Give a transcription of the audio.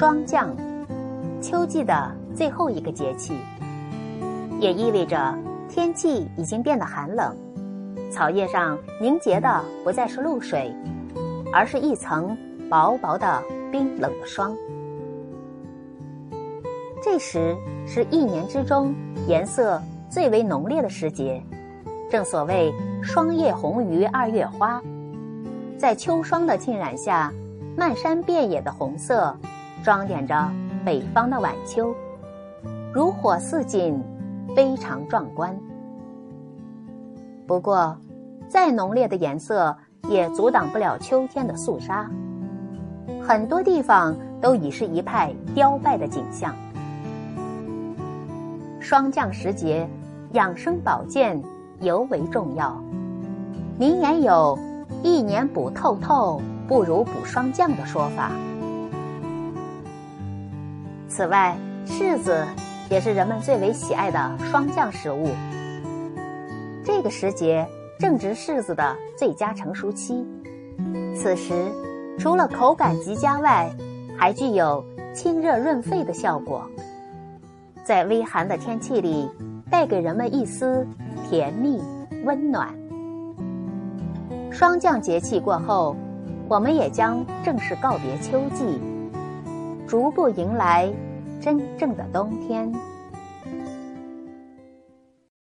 霜降，秋季的最后一个节气，也意味着天气已经变得寒冷，草叶上凝结的不再是露水，而是一层薄薄的冰冷的霜。这时是一年之中颜色最为浓烈的时节，正所谓“霜叶红于二月花”。在秋霜的浸染下，漫山遍野的红色，装点着北方的晚秋，如火似锦，非常壮观。不过，再浓烈的颜色也阻挡不了秋天的肃杀，很多地方都已是一派凋败的景象。霜降时节，养生保健尤为重要。名言有。一年补透透，不如补霜降的说法。此外，柿子也是人们最为喜爱的霜降食物。这个时节正值柿子的最佳成熟期，此时除了口感极佳外，还具有清热润肺的效果，在微寒的天气里，带给人们一丝甜蜜温暖。霜降节气过后，我们也将正式告别秋季，逐步迎来真正的冬天。